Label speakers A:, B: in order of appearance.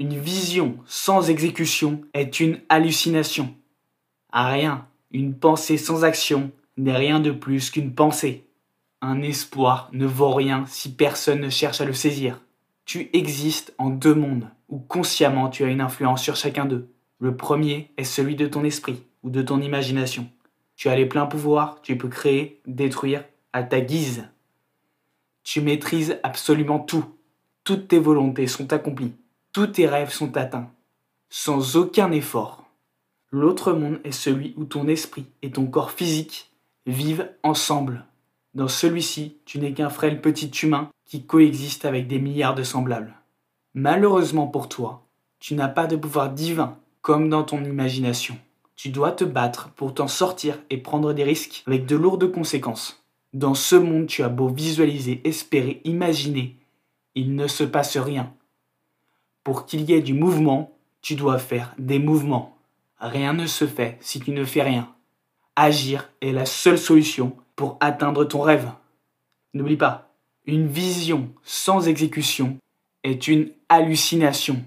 A: Une vision sans exécution est une hallucination. À rien, une pensée sans action n'est rien de plus qu'une pensée. Un espoir ne vaut rien si personne ne cherche à le saisir. Tu existes en deux mondes, où consciemment tu as une influence sur chacun d'eux. Le premier est celui de ton esprit ou de ton imagination. Tu as les pleins pouvoirs, tu peux créer, détruire à ta guise. Tu maîtrises absolument tout. Toutes tes volontés sont accomplies. Tous tes rêves sont atteints. Sans aucun effort. L'autre monde est celui où ton esprit et ton corps physique vivent ensemble. Dans celui-ci, tu n'es qu'un frêle petit humain qui coexiste avec des milliards de semblables. Malheureusement pour toi, tu n'as pas de pouvoir divin comme dans ton imagination. Tu dois te battre pour t'en sortir et prendre des risques avec de lourdes conséquences. Dans ce monde, tu as beau visualiser, espérer, imaginer, il ne se passe rien. Pour qu'il y ait du mouvement, tu dois faire des mouvements. Rien ne se fait si tu ne fais rien. Agir est la seule solution pour atteindre ton rêve. N'oublie pas, une vision sans exécution est une hallucination.